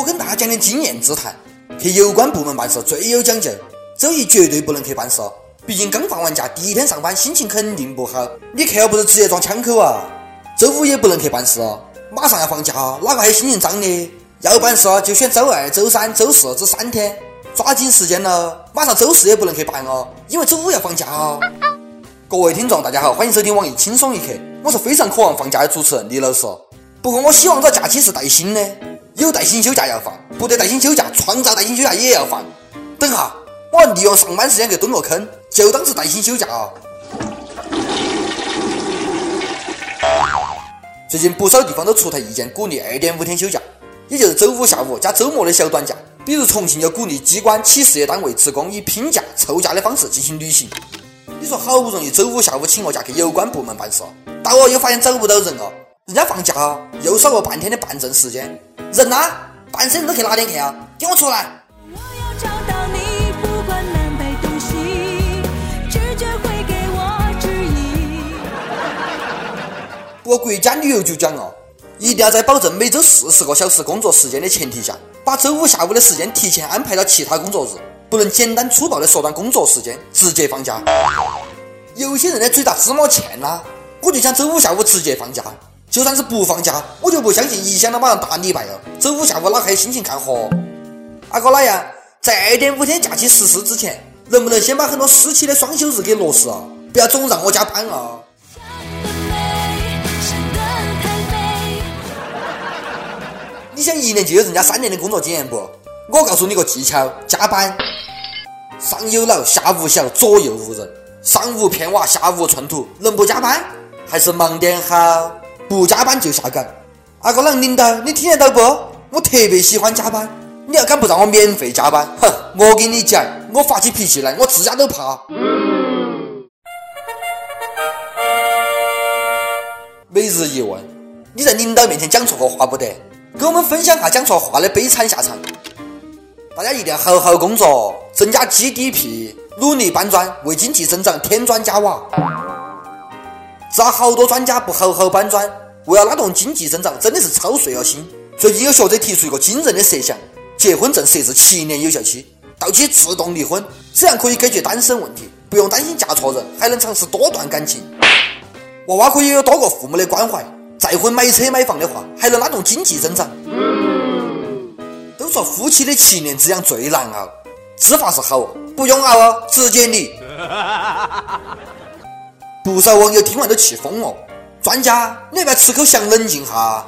我跟大家讲点经验之谈，去有关部门办事最有讲究，周一绝对不能去办事。毕竟刚放完假，第一天上班，心情肯定不好。你去，要不是直接撞枪口啊！周五也不能去办事，马上要放假，哪个还有心情脏的？要办事就选周二、周三、周四这三天，抓紧时间了。马上周四也不能去办哦，因为周五要放假哦。各位听众，大家好，欢迎收听网易轻松一刻，我是非常渴望放假的主持人李老师。不过我希望这假期是带薪的，有带薪休假要放，不得带薪休假，创造带薪休假也要放。等下，我要利用上班时间去蹲个坑，就当是带薪休假啊。最近不少地方都出台意见，鼓励二点五天休假，也就是周五下午加周末的小短假。比如重庆就鼓励机关、企事业单位职工以拼假、凑假的方式进行旅行。你说好不容易周五下午请个假去有关部门办事，到了又发现找不到人了，人家放假又少了半天的办证时间，人呢？办证人都去哪点去啊？给我出来！不过国家旅游局讲哦，一定要在保证每周四十个小时工作时间的前提下，把周五下午的时间提前安排到其他工作日，不能简单粗暴的缩短工作时间，直接放假。有些人的嘴咋这么欠呢，我就想周五下午直接放假。就算是不放假，我就不相信一想到马上大礼拜了，周五下午哪还有心情看河？阿哥哪样？在二点五天假期实施之前，能不能先把很多私企的双休日给落实啊？不要总让我加班啊！你想一年就有人家三年的工作经验不？我告诉你个技巧：加班，上有老下无小，左右无人，上无片瓦下无寸土，能不加班还是忙点好。不加班就下岗，阿哥啷领导，你听得到不？我特别喜欢加班，你要敢不让我免费加班，哼！我跟你讲，我发起脾气来，我自家都怕。每日一问：你在领导面前讲错过话不得？给我们分享下讲错话的悲惨下场。大家一定要好好工作，增加 GDP，努力搬砖，为经济增长添砖加瓦。咋好多专家不好好搬砖？为了拉动经济增长，真的是操碎了心。最近有学者提出一个惊人的设想：结婚证设置七年有效期，到期自动离婚，这样可以解决单身问题，不用担心嫁错人，还能尝试多段感情。娃娃可以有多个父母的关怀。再婚买车买房的话，还能拉动经济增长。都说夫妻的七年之痒最难熬，执法是好，不用熬哦，直接离。不少网友听完都气疯了。专家，你要不要吃口香冷静下？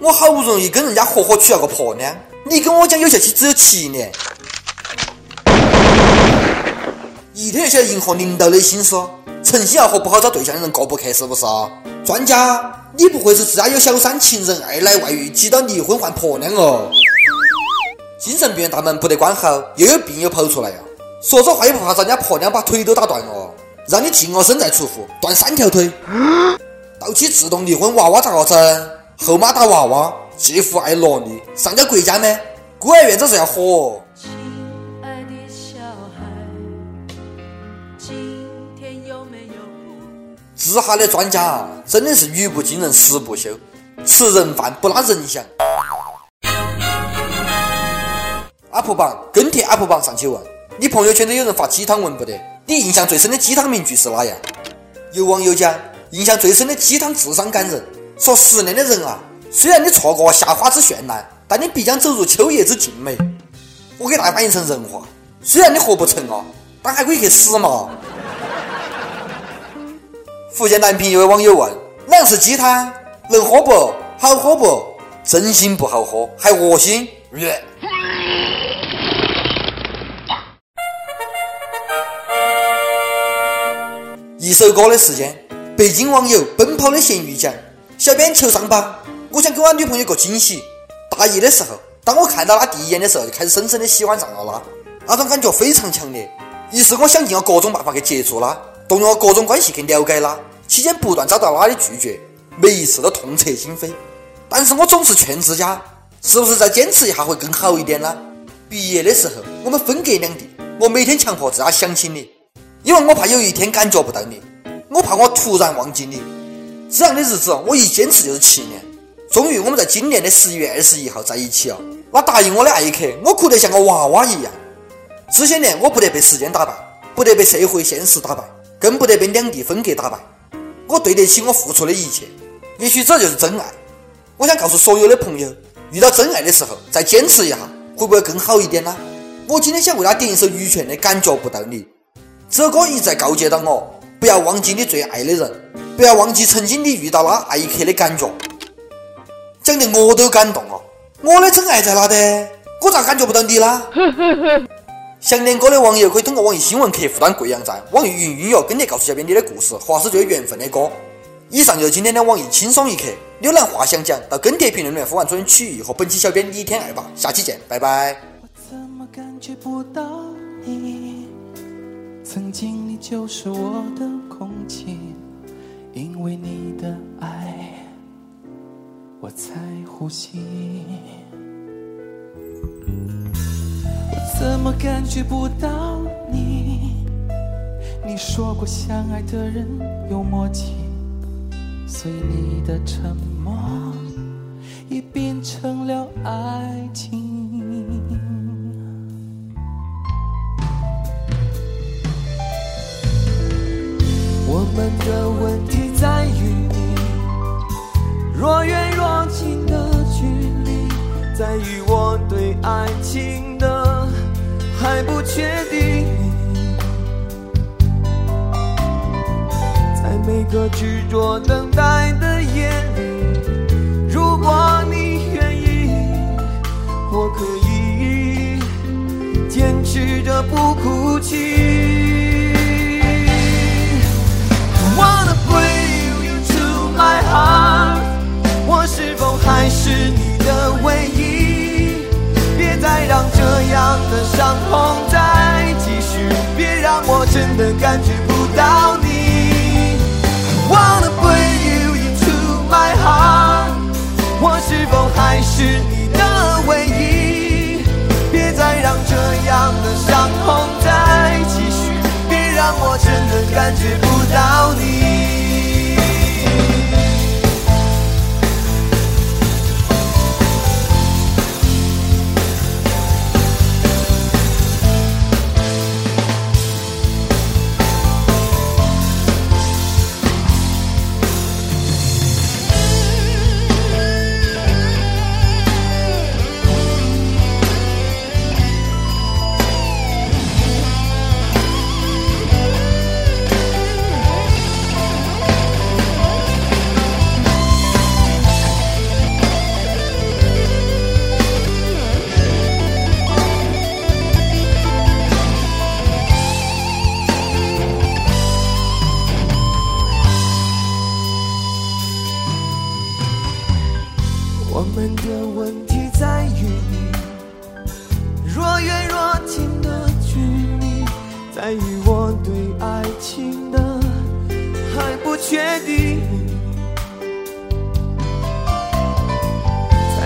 我好不容易跟人家合伙娶了个婆娘，你跟我讲有效期只有七年，一天就晓得迎合领导的心思，诚心要和不好找对象的人过不去是不是？专家，你不会是自家有小三、情人、二奶、外遇，急到离婚换婆娘哦？精神病院大门不得关好，又有病又跑出来呀？说这话也不怕人家婆娘把腿都打断哦？让你净我身再出户，断三条腿，到期自动离婚，娃娃咋个整？后妈打娃娃，继父爱萝莉，上交国家吗？孤儿院这是要火？治哈的专家真的是语不惊人死不休，吃人饭不拉人香。UP 榜跟帖 UP 榜上去问，你朋友圈都有人发鸡汤文不得？你印象最深的鸡汤名句是哪样？有网友讲，印象最深的鸡汤智商感人，说十年的人啊，虽然你错过夏花之绚烂，但你必将走入秋叶之静美。我给大家翻译成人话，虽然你活不成啊，但还可以去死嘛。福建南平一位网友问：哪样是鸡汤？能喝不？好喝不？真心不好喝，还恶心。一首歌的时间，北京网友奔跑的咸鱼讲：“小编求上榜，我想给我女朋友个惊喜。大一的时候，当我看到她第一眼的时候，就开始深深的喜欢上了她，那种感觉非常强烈。于是我想尽了各种办法去接触她，动用了各种关系去了解她，期间不断遭到她的拒绝，每一次都痛彻心扉。但是我总是劝自家，是不是再坚持一下会更好一点呢？毕业的时候，我们分隔两地，我每天强迫自家想起你。”因为我怕有一天感觉不到你，我怕我突然忘记你，这样的日子我一坚持就是七年。终于我们在今年的十一月二十一号在一起了。那答应我的那一刻，我哭得像个娃娃一样。这些年，我不得被时间打败，不得被社会现实打败，更不得被两地分隔打败。我对得起我付出的一切。也许这就是真爱。我想告诉所有的朋友，遇到真爱的时候，再坚持一下，会不会更好一点呢？我今天想为他点一首羽泉的《感觉不到你》。这歌一再告诫到我，不要忘记你最爱的人，不要忘记曾经你遇到那爱一刻的感觉。讲得我都感动了。我的真爱在哪的？我咋感觉不到你啦？想念歌的网友可以通过网易新闻客户端贵阳站、网易云音乐跟帖告诉小编你的故事，或是最有缘分的歌。以上就是今天的网易轻松一刻。浏览话想讲到跟帖评论里面呼唤主人曲艺和本期小编李天爱吧。下期见，拜拜。我怎么感觉不到你？曾经你就是我的空气，因为你的爱，我才呼吸。我怎么感觉不到你？你说过相爱的人有默契，所以你的沉默也变成了爱情。我们的问题在于你，若远若近的距离，在于我对爱情的还不确定。在每个执着等待的夜里，如果你愿意，我可以坚持着不哭泣。是否还是你的唯一？别再让这样的伤痛再继续，别让我真的感觉不到你。I Wanna bring you into my heart，我是否还是你的唯一？别再让这样的伤痛再继续，别让我真的感觉不到你。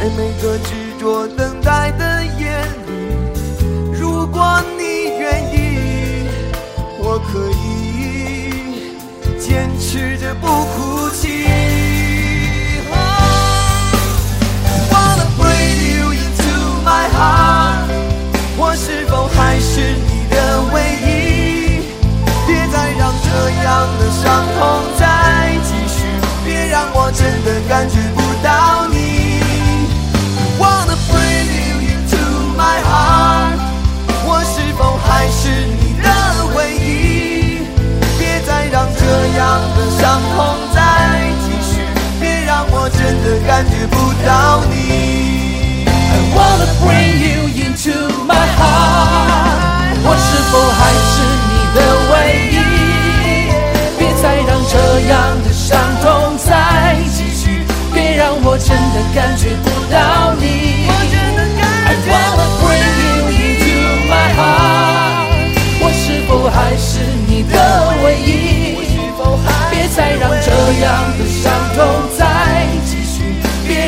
在每个执着等待的夜里，如果你愿意，我可以坚持着不哭泣。是你的唯一？别再让这样的伤痛再继续，别让我真的感觉不到你。I wanna bring you into my heart，我是否还是你的唯一？别再让这样的伤痛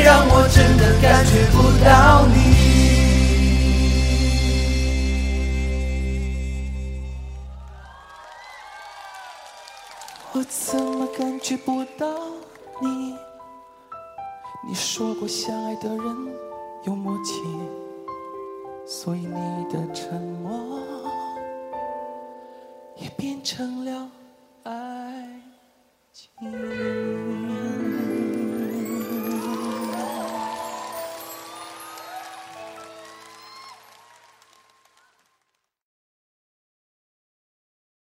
让我真的感觉不到你。我怎么感觉不到你？你说过相爱的人有默契所以你的沉默也变成了爱情。